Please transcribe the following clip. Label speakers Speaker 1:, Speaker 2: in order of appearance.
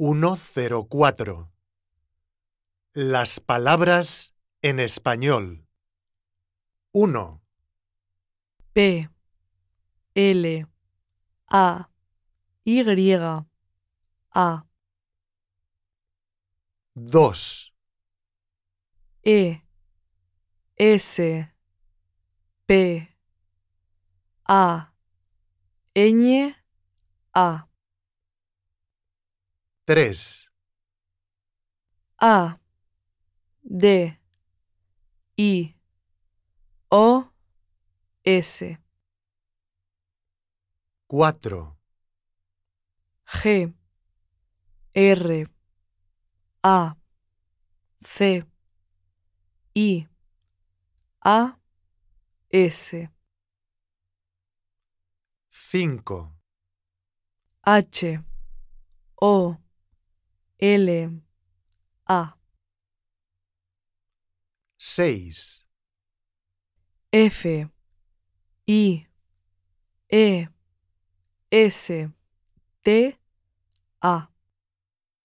Speaker 1: 104. Las palabras en español. 1,
Speaker 2: P. L. A. Y. A.
Speaker 1: 2,
Speaker 2: E. S. P. A. Ñ. A
Speaker 1: 3,
Speaker 2: A D I O S.
Speaker 1: 4,
Speaker 2: G R A C I A S.
Speaker 1: 5,
Speaker 2: H O L A.
Speaker 1: 6,
Speaker 2: F. I. E. S. T. A